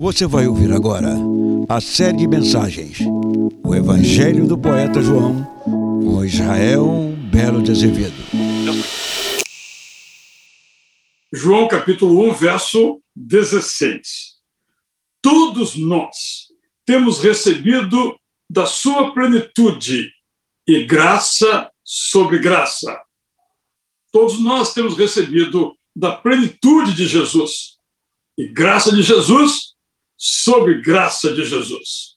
Você vai ouvir agora a série de mensagens O Evangelho do Poeta João com Israel Belo de Azevedo. João capítulo 1, verso 16. Todos nós temos recebido da sua plenitude e graça sobre graça. Todos nós temos recebido da plenitude de Jesus e graça de Jesus sobre graça de Jesus.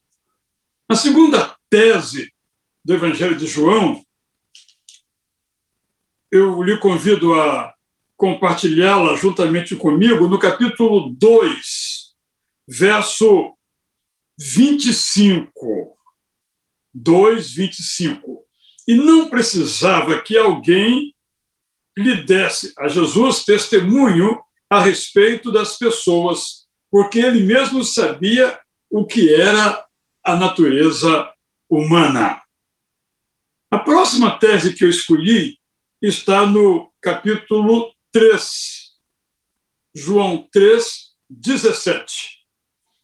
A segunda tese do Evangelho de João, eu lhe convido a compartilhá-la juntamente comigo no capítulo 2, verso 25. 2, 25. E não precisava que alguém lhe desse a Jesus testemunho a respeito das pessoas, porque ele mesmo sabia o que era a natureza humana. A próxima tese que eu escolhi está no capítulo 3, João 3, 17.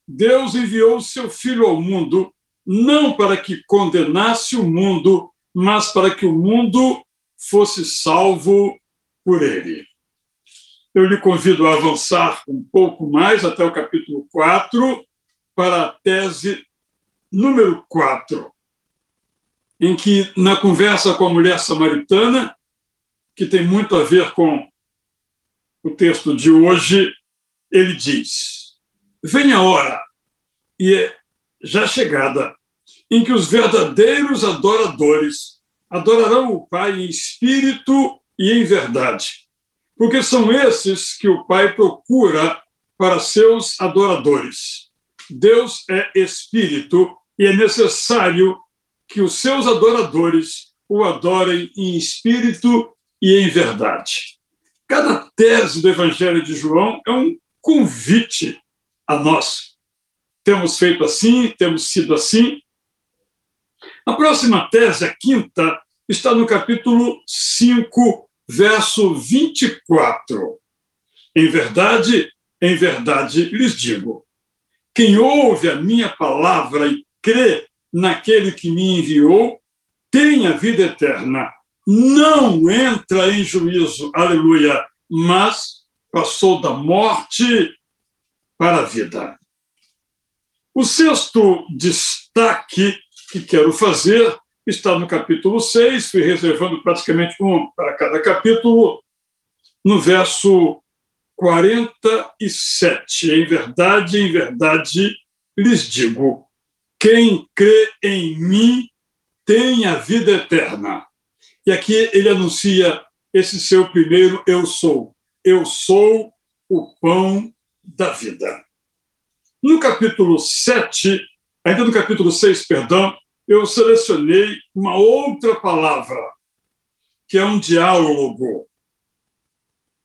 Deus enviou seu Filho ao mundo não para que condenasse o mundo, mas para que o mundo fosse salvo por ele. Eu lhe convido a avançar um pouco mais até o capítulo 4, para a tese número 4, em que, na conversa com a mulher samaritana, que tem muito a ver com o texto de hoje, ele diz: Vem a hora, e é já chegada, em que os verdadeiros adoradores adorarão o Pai em espírito e em verdade, porque são esses que o Pai procura para seus adoradores. Deus é espírito e é necessário que os seus adoradores o adorem em espírito e em verdade. Cada tese do Evangelho de João é um convite a nós temos feito assim, temos sido assim. A próxima tese, a quinta, está no capítulo 5, verso 24. Em verdade, em verdade lhes digo: quem ouve a minha palavra e crê naquele que me enviou, tem a vida eterna. Não entra em juízo, aleluia, mas passou da morte para a vida. O sexto destaque que quero fazer está no capítulo 6, fui reservando praticamente um para cada capítulo, no verso 47. Em verdade, em verdade, lhes digo: quem crê em mim tem a vida eterna. E aqui ele anuncia esse seu primeiro eu sou. Eu sou o pão da vida. No capítulo 7, ainda no capítulo 6, perdão, eu selecionei uma outra palavra, que é um diálogo.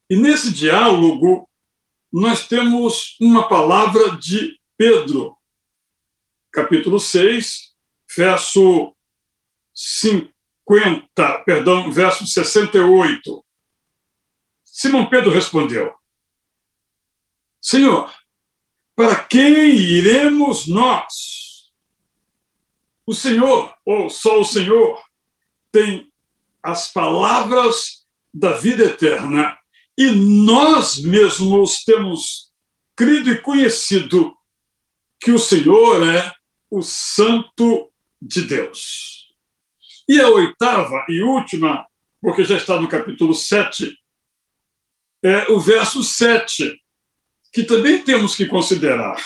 E nesse diálogo, nós temos uma palavra de Pedro, capítulo 6, verso 50, perdão, verso 68. Simão Pedro respondeu: Senhor, para quem iremos nós? O Senhor, ou só o Senhor, tem as palavras da vida eterna e nós mesmos temos crido e conhecido que o Senhor é o Santo de Deus. E a oitava e última, porque já está no capítulo 7, é o verso 7, que também temos que considerar.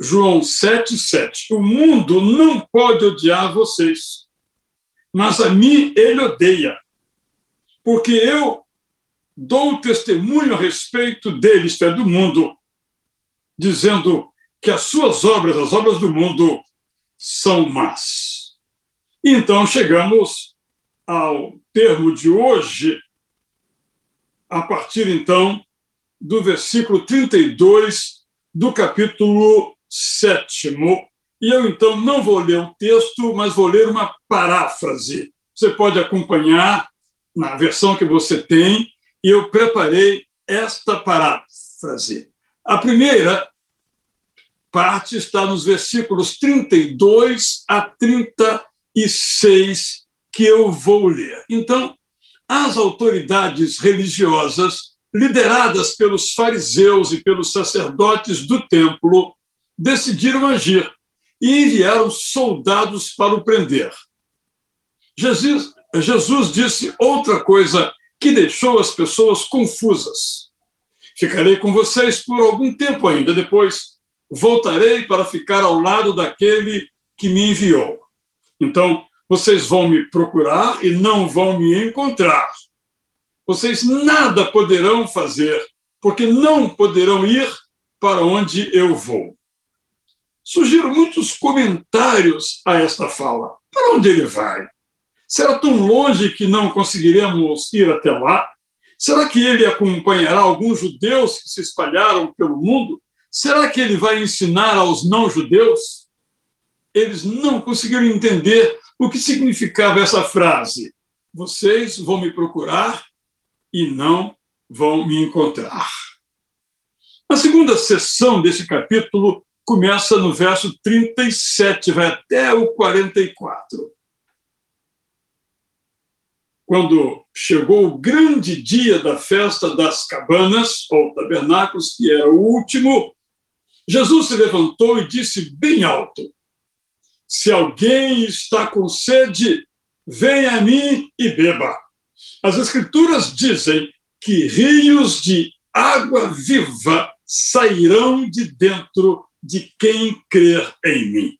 João 7,7. O mundo não pode odiar vocês, mas a mim ele odeia, porque eu dou testemunho a respeito dele, isto é, do mundo, dizendo que as suas obras, as obras do mundo, são más. Então chegamos ao termo de hoje, a partir então do versículo 32 do capítulo 7. E eu então não vou ler o texto, mas vou ler uma paráfrase. Você pode acompanhar na versão que você tem, e eu preparei esta paráfrase. A primeira parte está nos versículos 32 a 36, que eu vou ler. Então, as autoridades religiosas, lideradas pelos fariseus e pelos sacerdotes do templo, decidiram agir e enviaram soldados para o prender. Jesus, Jesus disse outra coisa que deixou as pessoas confusas. Ficarei com vocês por algum tempo ainda, depois voltarei para ficar ao lado daquele que me enviou. Então, vocês vão me procurar e não vão me encontrar. Vocês nada poderão fazer, porque não poderão ir para onde eu vou. Surgiram muitos comentários a esta fala. Para onde ele vai? Será tão longe que não conseguiremos ir até lá? Será que ele acompanhará alguns judeus que se espalharam pelo mundo? Será que ele vai ensinar aos não-judeus? Eles não conseguiram entender o que significava essa frase. Vocês vão me procurar e não vão me encontrar. A segunda sessão desse capítulo começa no verso 37, vai até o 44. Quando chegou o grande dia da festa das cabanas, ou tabernáculos, que era o último, Jesus se levantou e disse bem alto: Se alguém está com sede, venha a mim e beba. As Escrituras dizem que rios de água viva sairão de dentro de quem crer em mim.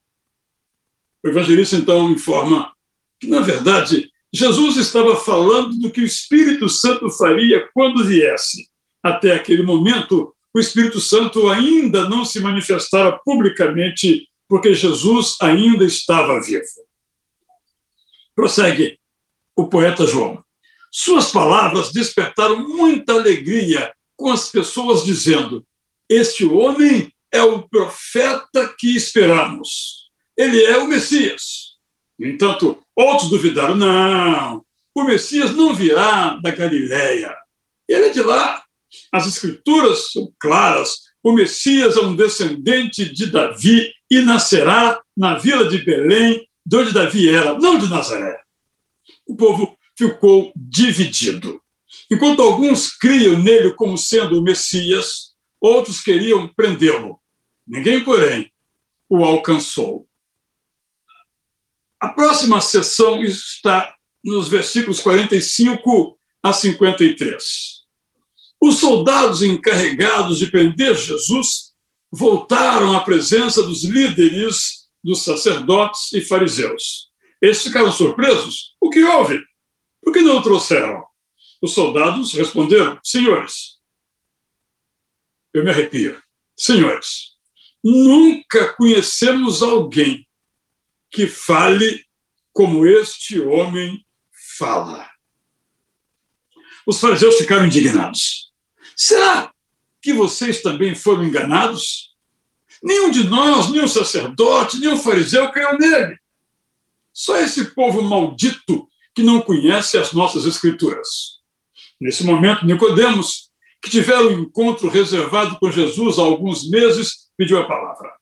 O evangelista então informa que, na verdade, Jesus estava falando do que o Espírito Santo faria quando viesse. Até aquele momento, o Espírito Santo ainda não se manifestara publicamente, porque Jesus ainda estava vivo. Prossegue o poeta João. Suas palavras despertaram muita alegria com as pessoas dizendo: Este homem é o profeta que esperamos. Ele é o Messias. No entanto, outros duvidaram: não, o Messias não virá da Galileia. Ele é de lá. As escrituras são claras. O Messias é um descendente de Davi e nascerá na vila de Belém, de onde Davi era, não de Nazaré. O povo ficou dividido. Enquanto alguns criam nele como sendo o Messias, outros queriam prendê-lo. Ninguém, porém, o alcançou. A próxima sessão está nos versículos 45 a 53. Os soldados encarregados de prender Jesus voltaram à presença dos líderes dos sacerdotes e fariseus. Eles ficaram surpresos. O que houve? Por que não o trouxeram? Os soldados responderam: Senhores, eu me arrepio. Senhores, nunca conhecemos alguém que fale como este homem fala. Os fariseus ficaram indignados. Será que vocês também foram enganados? Nenhum de nós, nenhum sacerdote, nenhum fariseu creu nele. Só esse povo maldito que não conhece as nossas escrituras. Nesse momento, Nicodemos, que tivera um encontro reservado com Jesus há alguns meses, pediu a palavra.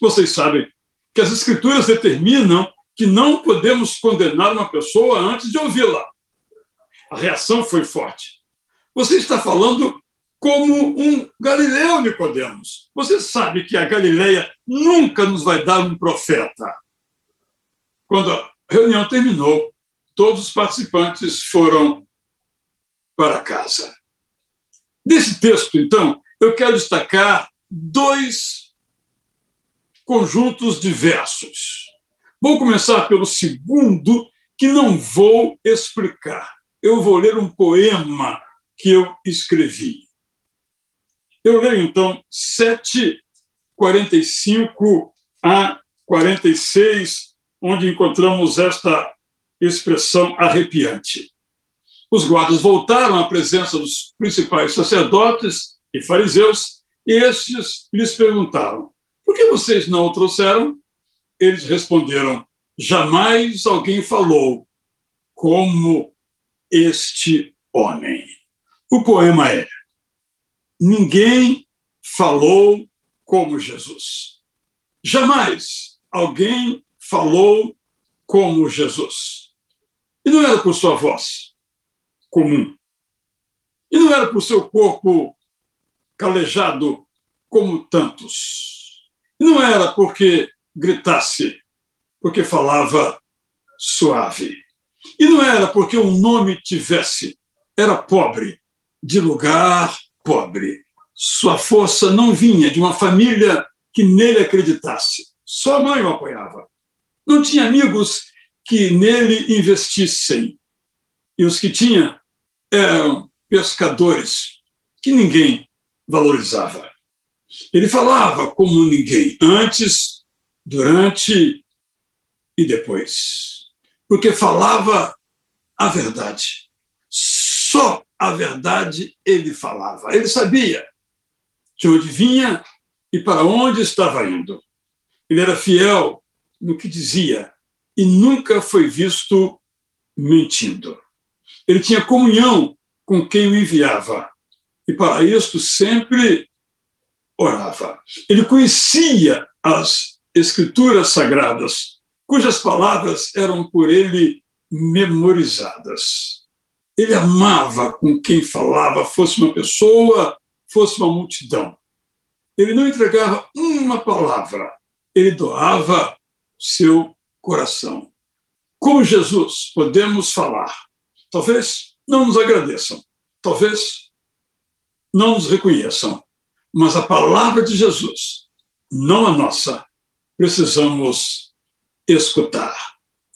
Vocês sabem que as escrituras determinam que não podemos condenar uma pessoa antes de ouvi-la. A reação foi forte. Você está falando como um galileu, Nicodemos. Você sabe que a Galileia nunca nos vai dar um profeta. Quando a reunião terminou, todos os participantes foram para casa. Nesse texto, então, eu quero destacar dois conjuntos de versos. Vou começar pelo segundo, que não vou explicar. Eu vou ler um poema que eu escrevi. Eu leio, então, 7, 45 a 46, onde encontramos esta expressão arrepiante. Os guardas voltaram à presença dos principais sacerdotes e fariseus, e estes lhes perguntaram: por que vocês não o trouxeram? Eles responderam: jamais alguém falou como este homem. O poema é: ninguém falou como Jesus. Jamais alguém falou como Jesus. E não era por sua voz comum. E não era por seu corpo calejado como tantos. E não era porque gritasse, porque falava suave. E não era porque o nome tivesse, era pobre, de lugar pobre. Sua força não vinha de uma família que nele acreditasse. Sua mãe o apoiava. Não tinha amigos que nele investissem. E os que tinha eram pescadores que ninguém valorizava. Ele falava como ninguém, antes, durante e depois. Porque falava a verdade. Só a verdade ele falava. Ele sabia de onde vinha e para onde estava indo. Ele era fiel no que dizia e nunca foi visto mentindo. Ele tinha comunhão com quem o enviava e para isto sempre orava. Ele conhecia as escrituras sagradas, cujas palavras eram por ele memorizadas. Ele amava com quem falava, fosse uma pessoa, fosse uma multidão. Ele não entregava uma palavra, ele doava seu coração. Como Jesus, podemos falar. Talvez não nos agradeçam, talvez não nos reconheçam, mas a palavra de Jesus, não a nossa, precisamos escutar.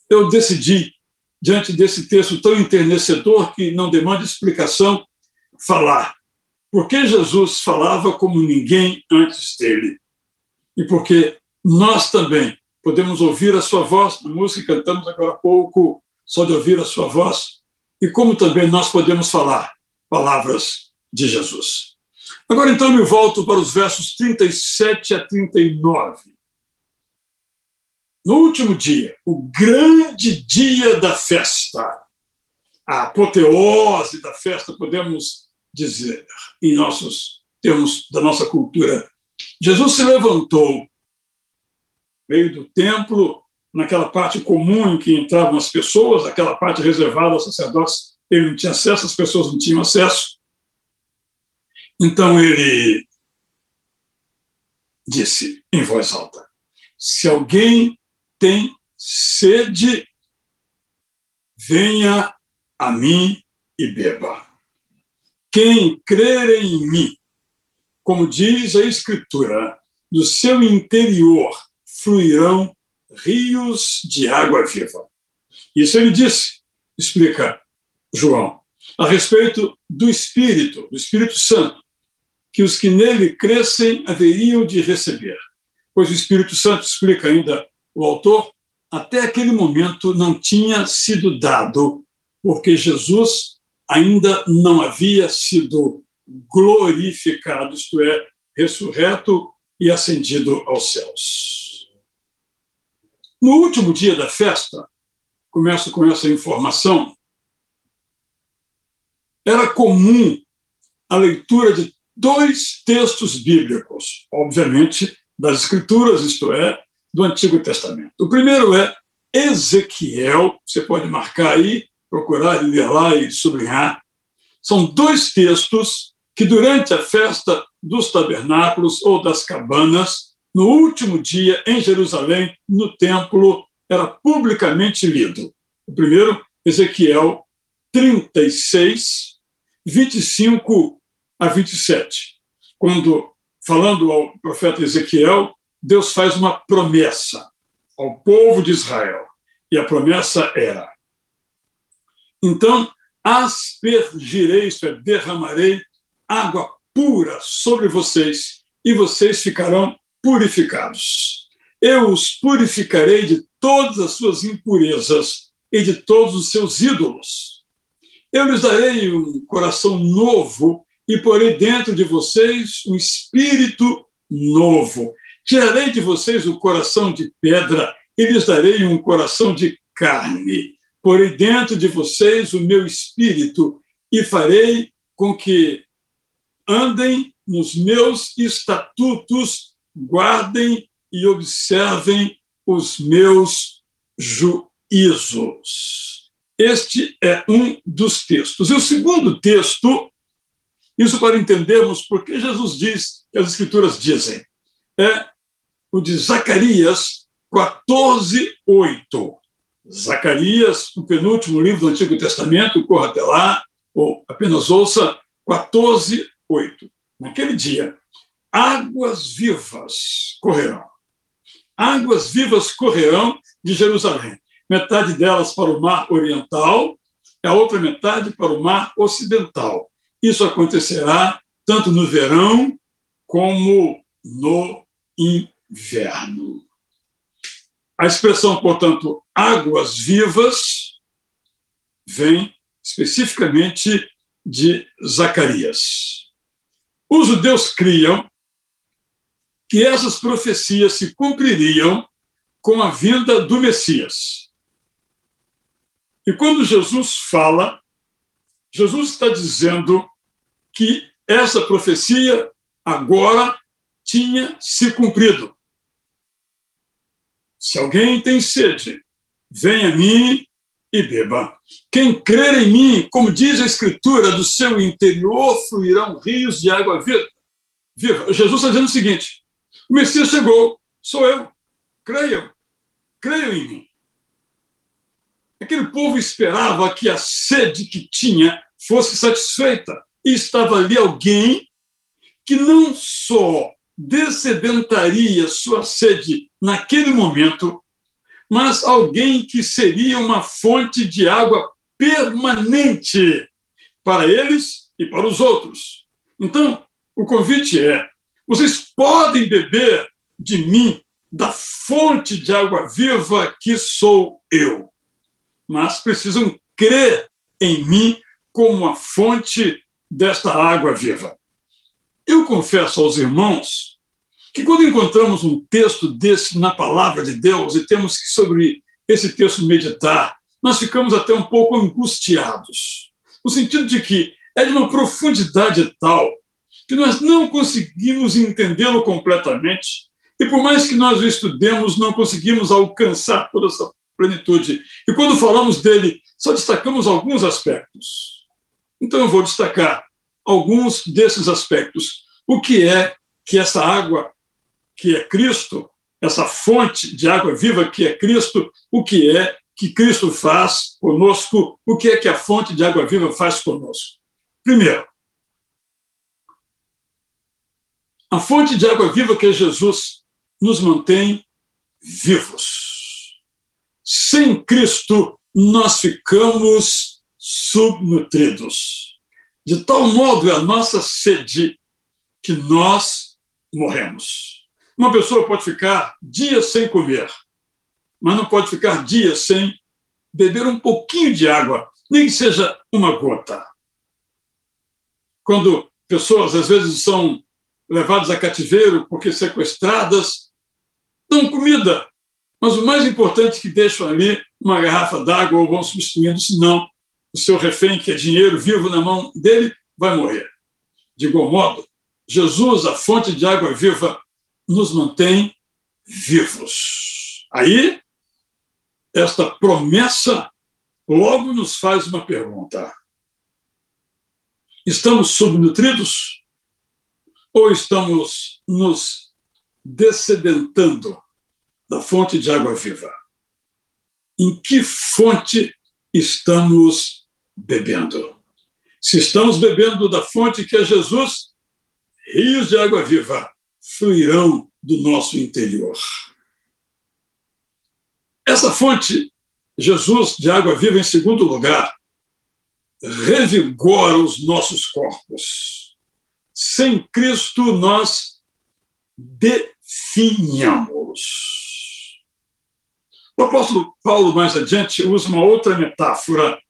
Eu decidi, diante desse texto tão enternecedor que não demanda explicação, falar. Porque Jesus falava como ninguém antes dele. E porque nós também podemos ouvir a sua voz, na música cantamos agora há pouco, só de ouvir a sua voz, e como também nós podemos falar palavras de Jesus. Agora, então, me volto para os versos 37 a 39. No último dia, o grande dia da festa, a apoteose da festa, podemos dizer, em nossos termos da nossa cultura, Jesus se levantou, veio do templo, naquela parte comum em que entravam as pessoas, aquela parte reservada aos sacerdotes, ele não tinha acesso, as pessoas não tinham acesso. Então ele disse em voz alta: Se alguém tem sede, venha a mim e beba. Quem crer em mim, como diz a Escritura, do seu interior fluirão rios de água viva. Isso ele disse, explica João, a respeito do Espírito, do Espírito Santo, que os que nele crescem haveriam de receber. Pois o Espírito Santo, explica ainda o autor, até aquele momento não tinha sido dado, porque Jesus ainda não havia sido glorificado, isto é, ressurreto e ascendido aos céus. No último dia da festa, começo com essa informação, era comum a leitura de dois textos bíblicos, obviamente das Escrituras, isto é, do Antigo Testamento. O primeiro é Ezequiel, você pode marcar aí, procurar ler lá e sublinhar. São dois textos que, durante a festa dos tabernáculos ou das cabanas, no último dia em Jerusalém, no templo, era publicamente lido. O primeiro, Ezequiel 36, 25 a 27, quando, falando ao profeta Ezequiel, Deus faz uma promessa ao povo de Israel. E a promessa era: então aspergirei, isto é, derramarei água pura sobre vocês, e vocês ficarão purificados. Eu os purificarei de todas as suas impurezas e de todos os seus ídolos. Eu lhes darei um coração novo e porei dentro de vocês um espírito novo. Tirarei de vocês o coração de pedra e lhes darei um coração de carne. Porei dentro de vocês o meu espírito e farei com que andem nos meus estatutos, guardem e observem os meus juízos. Este é um dos textos. E o segundo texto, isso para entendermos porque Jesus diz, que as Escrituras dizem, é o de Zacarias 14, 8. Zacarias, o penúltimo livro do Antigo Testamento, corra até lá, ou apenas ouça 14, 8. Naquele dia, águas vivas correrão. Águas vivas correrão de Jerusalém. Metade delas para o mar oriental, a outra metade para o mar ocidental. Isso acontecerá tanto no verão como no inverno. A expressão, portanto, águas vivas, vem especificamente de Zacarias. Os judeus criam que essas profecias se cumpririam com a vinda do Messias. E quando Jesus fala, Jesus está dizendo que essa profecia agora tinha se cumprido. Se alguém tem sede, venha a mim e beba. Quem crer em mim, como diz a Escritura, do seu interior fluirão rios de água viva. Jesus está dizendo o seguinte: o Messias chegou, sou eu. Creiam, creiam em mim. Aquele povo esperava que a sede que tinha fosse satisfeita. E estava ali alguém que não só dessedentaria sua sede naquele momento, mas alguém que seria uma fonte de água permanente para eles e para os outros. Então, o convite é: vocês podem beber de mim, da fonte de água viva que sou eu, mas precisam crer em mim como a fonte desta água viva. Eu confesso aos irmãos que quando encontramos um texto desse na palavra de Deus e temos que sobre esse texto meditar, nós ficamos até um pouco angustiados, no sentido de que é de uma profundidade tal que nós não conseguimos entendê-lo completamente e por mais que nós o estudemos, não conseguimos alcançar toda essa plenitude. E quando falamos dele, só destacamos alguns aspectos. Então eu vou destacar alguns desses aspectos. O que é que essa água, que é Cristo, essa fonte de água viva que é Cristo, o que é que Cristo faz conosco, o que é que a fonte de água viva faz conosco. Primeiro, a fonte de água viva que é Jesus nos mantém vivos. Sem Cristo, nós ficamos subnutridos. De tal modo é a nossa sede que nós morremos. Uma pessoa pode ficar dias sem comer, mas não pode ficar dias sem beber um pouquinho de água, nem que seja uma gota. Quando pessoas, às vezes, são levadas a cativeiro porque sequestradas, dão comida, mas o mais importante é que deixam ali uma garrafa d'água ou vão substituindo, senão o seu refém, que é dinheiro vivo na mão dele, vai morrer. De igual modo, Jesus, a fonte de água viva, nos mantém vivos. Aí, esta promessa logo nos faz uma pergunta: estamos subnutridos ou estamos nos descedentando da fonte de água viva? Em que fonte estamos bebendo. Se estamos bebendo da fonte que é Jesus, rios de água viva fluirão do nosso interior. Essa fonte, Jesus de água viva, em segundo lugar, revigora os nossos corpos. Sem Cristo, nós definhamos. O apóstolo Paulo, mais adiante, usa uma outra metáfora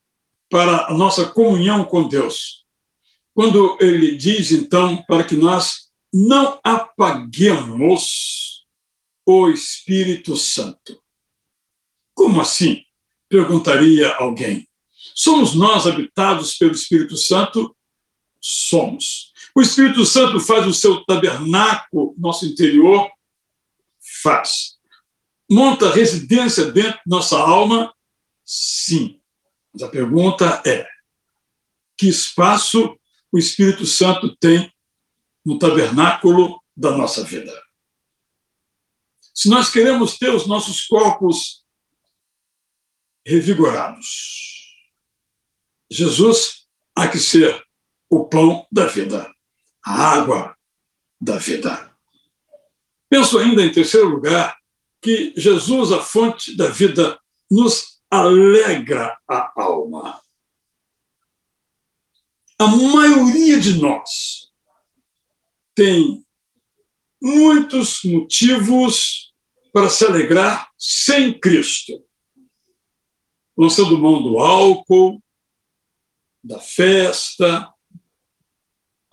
para a nossa comunhão com Deus. Quando ele diz, então, para que nós não apaguemos o Espírito Santo. Como assim? Perguntaria alguém. Somos nós habitados pelo Espírito Santo? Somos. O Espírito Santo faz o seu tabernáculo, nosso interior? Faz. Monta residência dentro da nossa alma? Sim. Mas a pergunta é: que espaço o Espírito Santo tem no tabernáculo da nossa vida? Se nós queremos ter os nossos corpos revigorados, Jesus há que ser o pão da vida, a água da vida. Penso ainda, em terceiro lugar, que Jesus, a fonte da vida, nos alegra a alma. A maioria de nós tem muitos motivos para se alegrar sem Cristo. Lançando mão do álcool, da festa.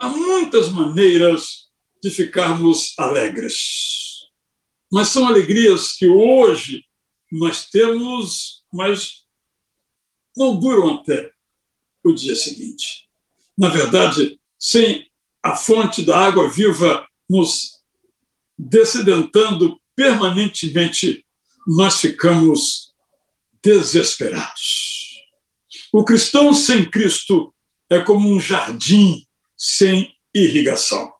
Há muitas maneiras de ficarmos alegres. Mas são alegrias que hoje nós temos, mas não duram até o dia seguinte. Na verdade, sem a fonte da água viva nos descedentando permanentemente, nós ficamos desesperados. O cristão sem Cristo é como um jardim sem irrigação.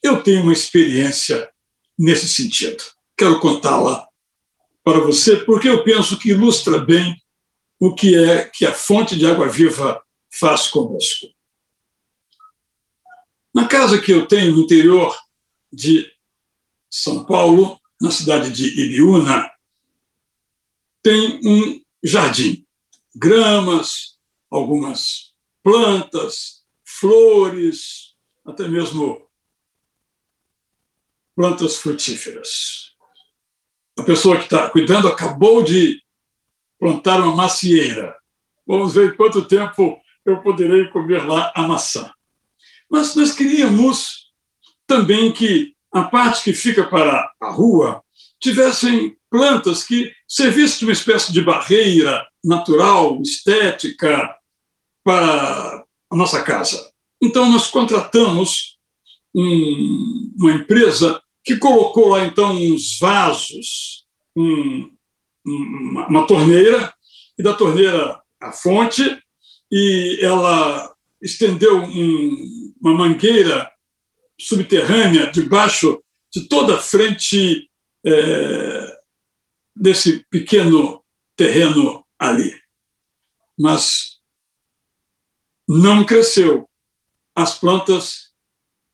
Eu tenho uma experiência nesse sentido. Quero contá-la para você, porque eu penso que ilustra bem o que é que a fonte de água viva faz conosco. Na casa que eu tenho no interior de São Paulo, na cidade de Ibiúna, tem um jardim, gramas, algumas plantas, flores, até mesmo plantas frutíferas. A pessoa que está cuidando acabou de plantar uma macieira. Vamos ver quanto tempo eu poderei comer lá a maçã. Mas nós queríamos também que a parte que fica para a rua tivessem plantas que servissem de uma espécie de barreira natural, estética, para a nossa casa. Então, nós contratamos um, uma empresa que colocou lá, então, uns vasos, um, uma, uma torneira, e da torneira a fonte, e ela estendeu um, uma mangueira subterrânea debaixo de toda a frente é, desse pequeno terreno ali. Mas não cresceu. As plantas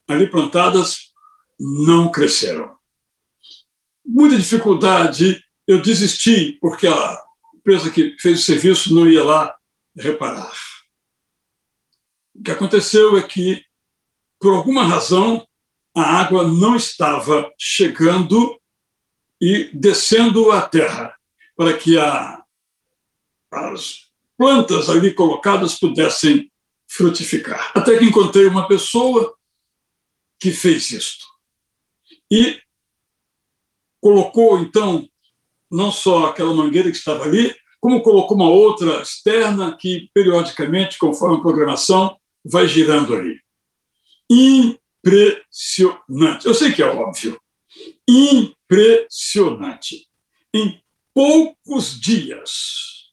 ali plantadas não cresceram. Muita dificuldade, eu desisti, porque a empresa que fez o serviço não ia lá reparar. O que aconteceu é que por alguma razão, a água não estava chegando e descendo à terra, para que a, as plantas ali colocadas pudessem frutificar. Até que encontrei uma pessoa que fez isto. E colocou, então, não só aquela mangueira que estava ali, como colocou uma outra externa que, periodicamente, conforme a programação, vai girando ali impressionante. Eu sei que é óbvio. Impressionante. Em poucos dias,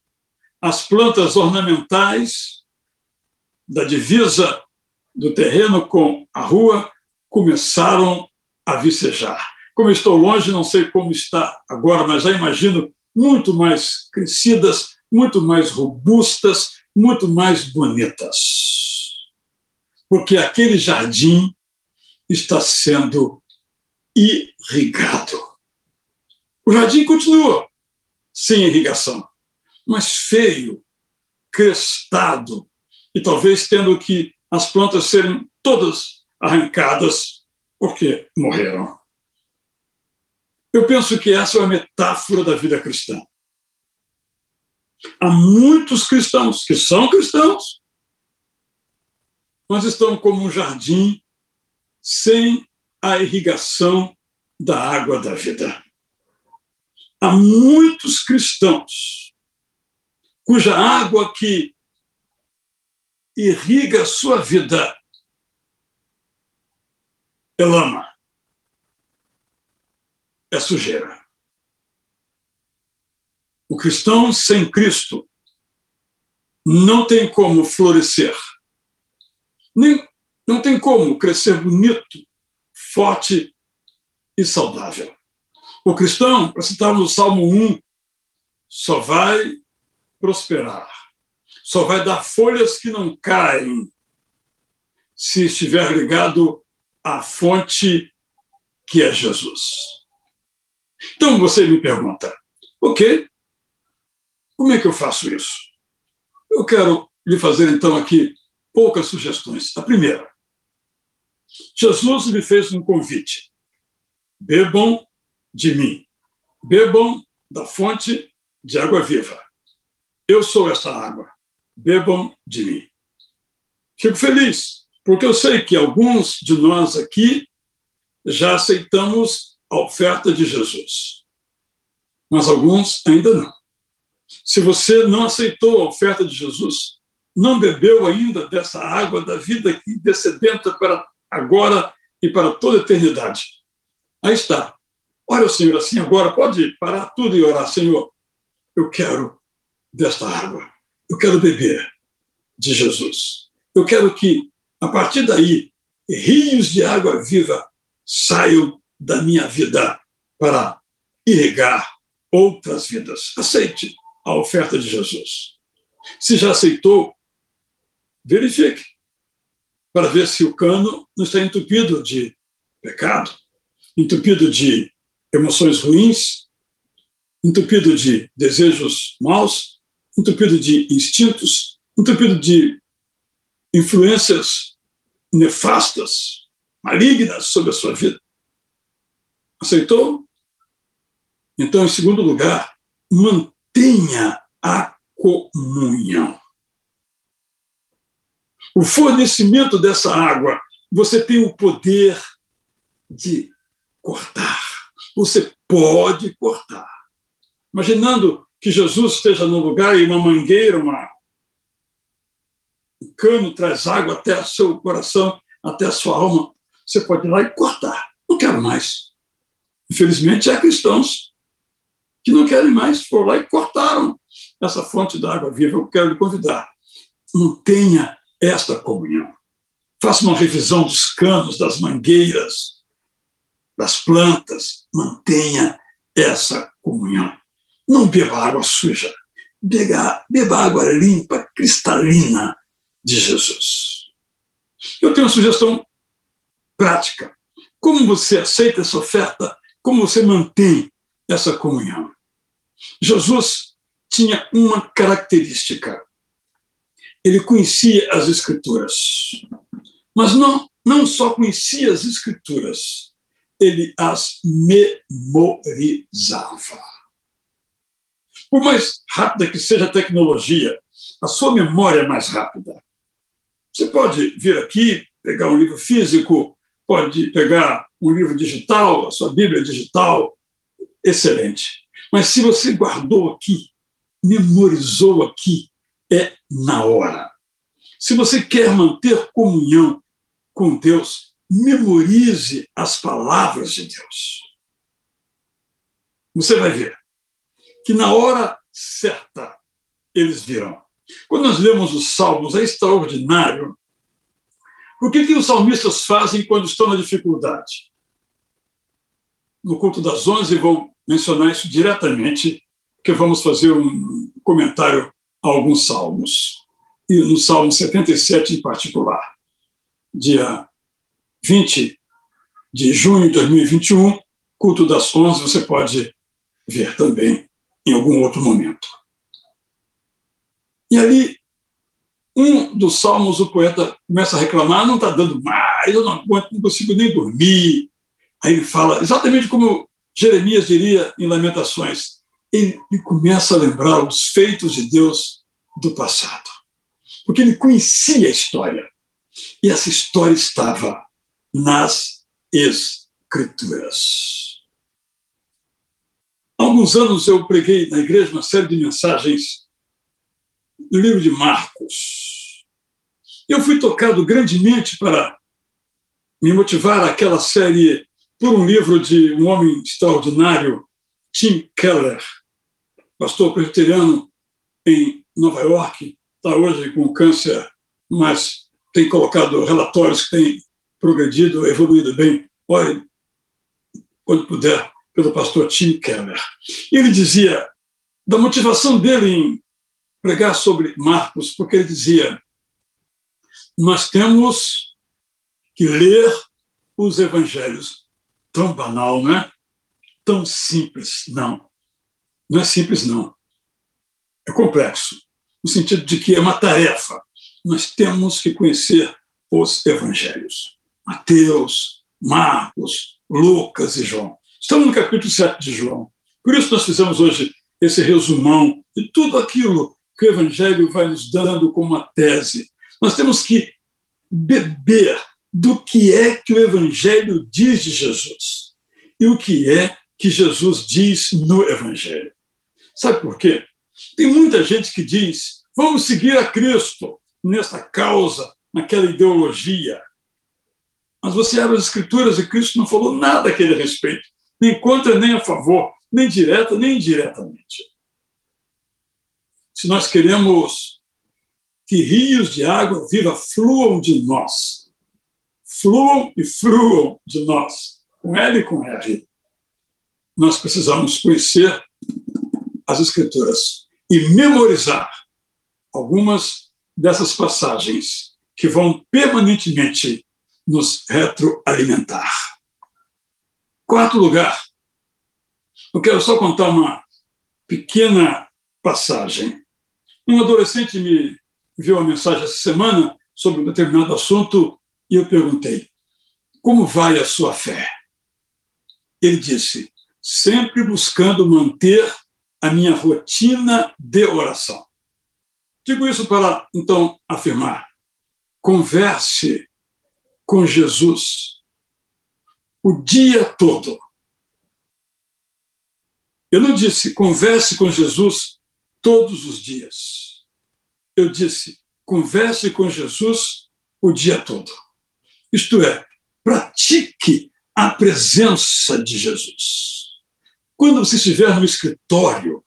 as plantas ornamentais da divisa do terreno com a rua começaram a vicejar. Como estou longe, não sei como está agora, mas já imagino muito mais crescidas, muito mais robustas, muito mais bonitas porque aquele jardim está sendo irrigado. O jardim continua sem irrigação, mas feio, crestado, e talvez tendo que as plantas serem todas arrancadas porque morreram. Eu penso que essa é a metáfora da vida cristã. Há muitos cristãos que são cristãos, nós estamos como um jardim sem a irrigação da água da vida. Há muitos cristãos cuja água que irriga a sua vida é lama, é sujeira. O cristão sem Cristo não tem como florescer, nem não tem como crescer bonito, forte e saudável. O cristão, para citarmos o Salmo 1, só vai prosperar, só vai dar folhas que não caem se estiver ligado à fonte que é Jesus. Então você me pergunta, ok, como é que eu faço isso? Eu quero lhe fazer então aqui poucas sugestões. A primeira, Jesus lhe fez um convite: bebam de mim, bebam da fonte de água viva. Eu sou essa água, bebam de mim. Fico feliz, porque eu sei que alguns de nós aqui já aceitamos a oferta de Jesus, mas alguns ainda não. Se você não aceitou a oferta de Jesus, não bebeu ainda dessa água da vida que descedenta para agora e para toda a eternidade. Aí está. Olha, Senhor, assim agora, pode parar tudo e orar, Senhor. Eu quero desta água. Eu quero beber de Jesus. Eu quero que, a partir daí, rios de água viva saiam da minha vida para irrigar outras vidas. Aceite a oferta de Jesus. Se já aceitou, verifique para ver se o cano não está entupido de pecado, entupido de emoções ruins, entupido de desejos maus, entupido de instintos, entupido de influências nefastas, malignas sobre a sua vida. Aceitou? Então, em segundo lugar, mantenha tenha a comunhão. O fornecimento dessa água, você tem o poder de cortar. Você pode cortar. Imaginando que Jesus esteja num lugar e uma mangueira, uma, um cano traz água até o seu coração, até a sua alma. Você pode ir lá e cortar. Não quero mais. Infelizmente, há cristãos que não querem mais, foram lá e cortaram essa fonte da água viva. Eu quero lhe convidar. Mantenha esta comunhão. Faça uma revisão dos canos, das mangueiras, das plantas. Mantenha essa comunhão. Não beba água suja. Beba, beba água limpa, cristalina de Jesus. Eu tenho uma sugestão prática. Como você aceita essa oferta? Como você mantém essa comunhão? Jesus tinha uma característica. Ele conhecia as Escrituras. Mas não, não só conhecia as Escrituras, ele as memorizava. Por mais rápida que seja a tecnologia, a sua memória é mais rápida. Você pode vir aqui, pegar um livro físico, pode pegar um livro digital, a sua Bíblia digital, excelente. Mas se você guardou aqui, memorizou aqui, é na hora. Se você quer manter comunhão com Deus, memorize as palavras de Deus. Você vai ver que na hora certa eles virão. Quando nós lemos os Salmos, é extraordinário. O que, que os salmistas fazem quando estão na dificuldade? No culto das onze vão mencionar isso diretamente, que vamos fazer um comentário a alguns salmos. E no Salmo 77 em particular, dia 20 de junho de 2021, culto das 11, você pode ver também em algum outro momento. E ali, um dos salmos, o poeta começa a reclamar: não está dando mais, eu não aguento, não consigo nem dormir. Aí ele fala, exatamente como Jeremias diria em Lamentações, ele começa a lembrar os feitos de Deus do passado. Porque ele conhecia a história. E essa história estava nas Escrituras. Há alguns anos eu preguei na igreja uma série de mensagens do livro de Marcos. Eu fui tocado grandemente para me motivar aquela série por um livro de um homem extraordinário, Tim Keller, pastor presbiteriano em Nova York, está hoje com câncer, mas tem colocado relatórios que têm progredido, evoluído bem. Olhe, quando puder, pelo pastor Tim Keller. Ele dizia da motivação dele em pregar sobre Marcos, porque ele dizia: nós temos que ler os evangelhos. Tão banal, não é? Tão simples, não. Não é simples, não. É complexo, no sentido de que é uma tarefa. Nós temos que conhecer os evangelhos. Mateus, Marcos, Lucas e João. Estamos no capítulo 7 de João. Por isso nós fizemos hoje esse resumão de tudo aquilo que o Evangelho vai nos dando como uma tese. Nós temos que beber do que é que o Evangelho diz de Jesus e o que é que Jesus diz no Evangelho. Sabe por quê? Tem muita gente que diz: vamos seguir a Cristo nessa causa, naquela ideologia. Mas você abre as Escrituras e Cristo não falou nada a aquele respeito nem contra, nem a favor, nem direta, nem indiretamente. Se nós queremos que rios de água viva fluam de nós, fluam e fluam de nós, com L e com R, nós precisamos conhecer as Escrituras e memorizar algumas dessas passagens que vão permanentemente nos retroalimentar. Quarto lugar, eu quero só contar uma pequena passagem. Um adolescente me enviou uma mensagem essa semana sobre um determinado assunto e eu perguntei: Como vai a sua fé? Ele disse: Sempre buscando manter a minha rotina de oração. Digo isso para, então, afirmar: converse com Jesus o dia todo. Eu não disse converse com Jesus todos os dias. Eu disse converse com Jesus o dia todo. Isto é, pratique a presença de Jesus. Quando você estiver no escritório,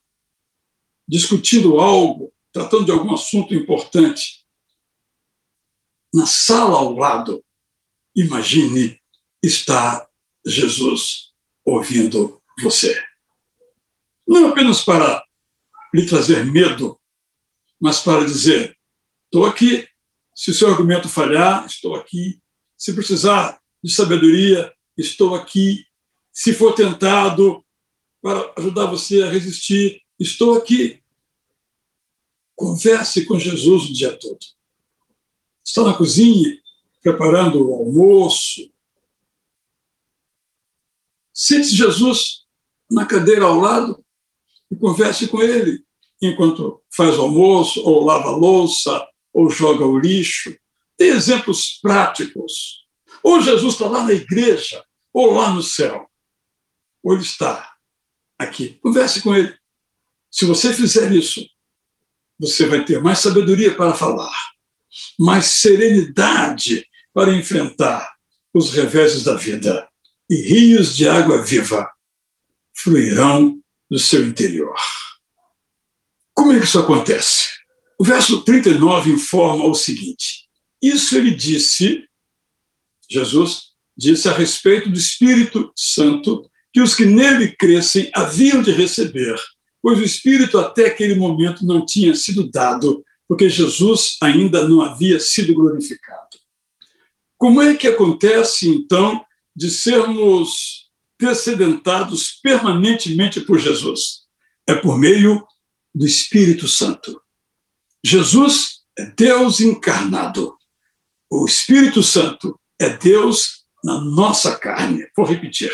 discutindo algo, tratando de algum assunto importante, na sala ao lado, imagine estar Jesus ouvindo você. Não apenas para lhe trazer medo, mas para dizer: estou aqui. Se o seu argumento falhar, estou aqui. Se precisar de sabedoria, estou aqui. Se for tentado para ajudar você a resistir, estou aqui. Converse com Jesus o dia todo. Está na cozinha preparando o almoço, Sente Jesus na cadeira ao lado e converse com ele enquanto faz almoço, ou lava louça, ou joga o lixo. Tem exemplos práticos. Ou Jesus está lá na igreja, ou lá no céu. Ou ele está aqui. Converse com ele. Se você fizer isso, você vai ter mais sabedoria para falar, mais serenidade para enfrentar os reveses da vida e rios de água viva fluirão do seu interior. Como é que isso acontece? O verso 39 informa o seguinte: Isso ele disse, Jesus disse a respeito do Espírito Santo, que os que nele crescem haviam de receber, pois o Espírito até aquele momento não tinha sido dado, porque Jesus ainda não havia sido glorificado. Como é que acontece, então, de sermos descedentados permanentemente por Jesus. É por meio do Espírito Santo. Jesus é Deus encarnado. O Espírito Santo é Deus na nossa carne. Vou repetir.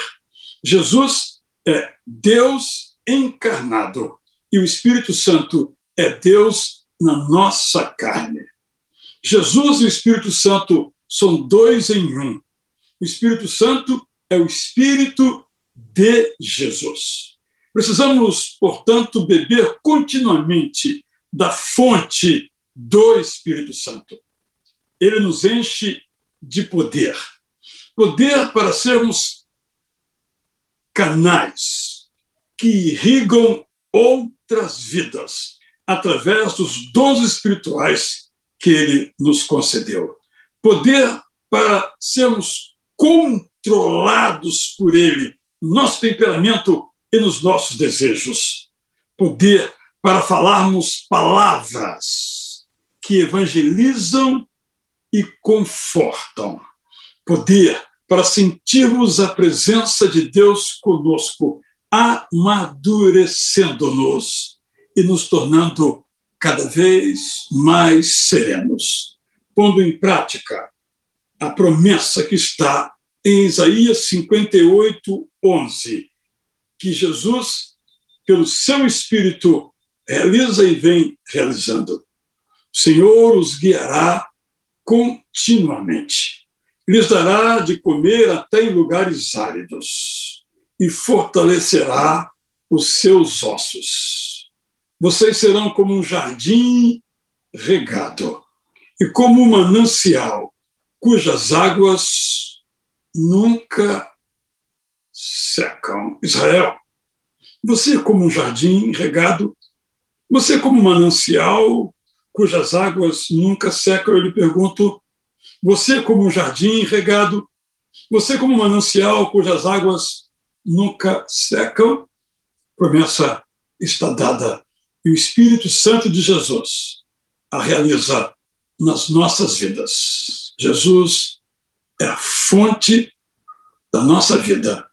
Jesus é Deus encarnado e o Espírito Santo é Deus na nossa carne. Jesus e o Espírito Santo são dois em um. O Espírito Santo é o Espírito de Jesus. Precisamos, portanto, beber continuamente da fonte do Espírito Santo. Ele nos enche de poder. poder para sermos canais que irrigam outras vidas através dos dons espirituais que ele nos concedeu. Poder para sermos controlados por ele, nosso temperamento e nos nossos desejos. Poder para falarmos palavras que evangelizam e confortam. Poder para sentirmos a presença de Deus conosco, amadurecendo-nos e nos tornando cada vez mais serenos, pondo em prática a promessa que está em Isaías 58, 11, que Jesus, pelo seu Espírito, realiza e vem realizando. O Senhor os guiará continuamente. Lhes dará de comer até em lugares áridos e fortalecerá os seus ossos. Vocês serão como um jardim regado e como um manancial cujas águas nunca secam. Israel, você é como um jardim regado, você é como um manancial cujas águas nunca secam. Eu lhe pergunto, você é como um jardim regado, você é como um manancial cujas águas nunca secam? Promessa está dada e o Espírito Santo de Jesus a realiza nas nossas vidas. Jesus é a fonte da nossa vida,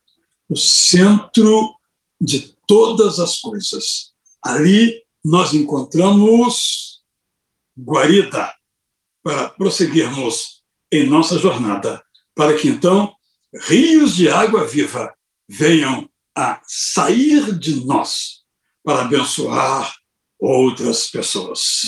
o centro de todas as coisas. Ali nós encontramos guarida para prosseguirmos em nossa jornada, para que então rios de água viva venham a sair de nós para abençoar outras pessoas.